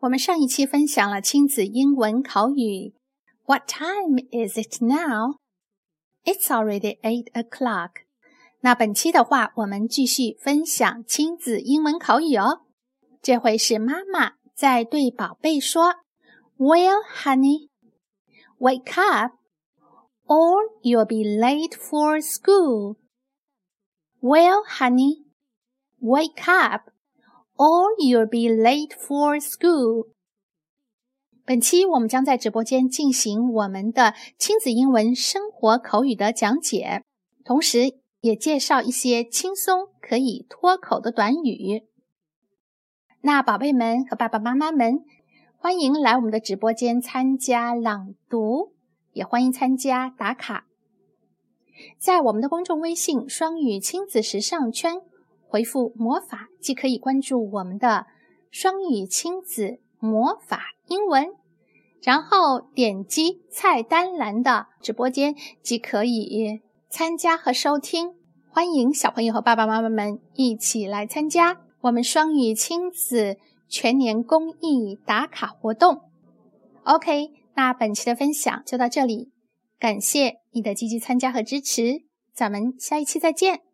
我们上一期分享了亲子英文口语。What time is it now? It's already eight o'clock. 那本期的话，我们继续分享亲子英文口语哦。这回是妈妈在对宝贝说：“Well, honey, wake up, or you'll be late for school. Well, honey, wake up, or you'll be late for school.” 本期我们将在直播间进行我们的亲子英文生活口语的讲解，同时也介绍一些轻松可以脱口的短语。那宝贝们和爸爸妈妈们，欢迎来我们的直播间参加朗读，也欢迎参加打卡。在我们的公众微信“双语亲子时尚圈”回复“魔法”，既可以关注我们的双语亲子。魔法英文，然后点击菜单栏的直播间即可以参加和收听。欢迎小朋友和爸爸妈妈们一起来参加我们双语亲子全年公益打卡活动。OK，那本期的分享就到这里，感谢你的积极参加和支持，咱们下一期再见。